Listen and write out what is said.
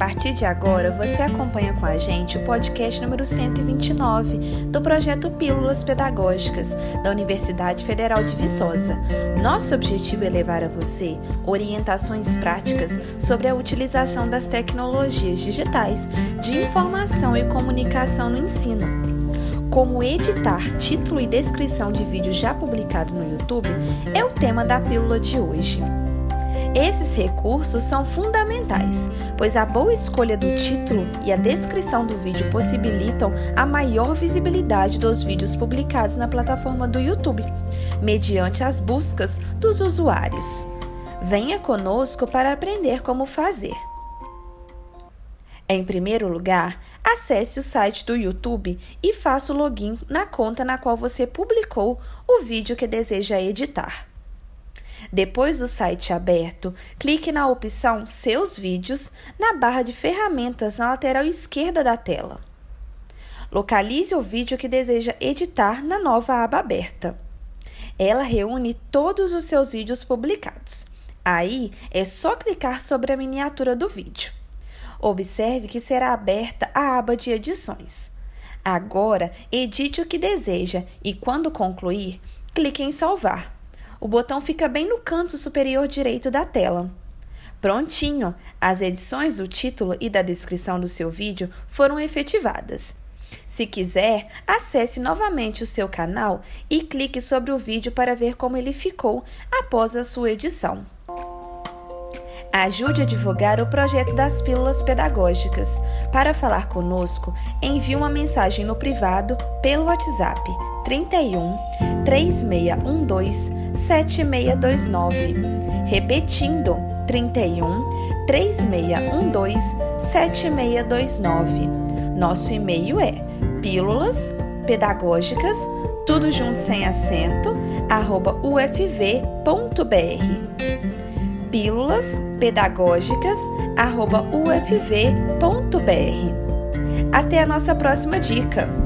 partir de agora, você acompanha com a gente o podcast número 129 do projeto Pílulas Pedagógicas da Universidade Federal de Viçosa. Nosso objetivo é levar a você orientações práticas sobre a utilização das tecnologias digitais de informação e comunicação no ensino. Como editar título e descrição de vídeo já publicado no YouTube é o tema da pílula de hoje. Esses recursos são fundamentais, pois a boa escolha do título e a descrição do vídeo possibilitam a maior visibilidade dos vídeos publicados na plataforma do YouTube, mediante as buscas dos usuários. Venha conosco para aprender como fazer. Em primeiro lugar, acesse o site do YouTube e faça o login na conta na qual você publicou o vídeo que deseja editar. Depois do site aberto, clique na opção Seus vídeos na barra de ferramentas na lateral esquerda da tela. Localize o vídeo que deseja editar na nova aba aberta. Ela reúne todos os seus vídeos publicados. Aí é só clicar sobre a miniatura do vídeo. Observe que será aberta a aba de edições. Agora, edite o que deseja e, quando concluir, clique em salvar. O botão fica bem no canto superior direito da tela. Prontinho! As edições do título e da descrição do seu vídeo foram efetivadas. Se quiser, acesse novamente o seu canal e clique sobre o vídeo para ver como ele ficou após a sua edição. Ajude a divulgar o projeto das Pílulas Pedagógicas. Para falar conosco, envie uma mensagem no privado pelo WhatsApp 31 3612 7629. Repetindo, 31 3612 7629. Nosso e-mail é pílulas pedagógicas, tudo junto sem acento, arroba ufv.br. Pílulas pedagógicas, arroba ufv.br. Até a nossa próxima dica!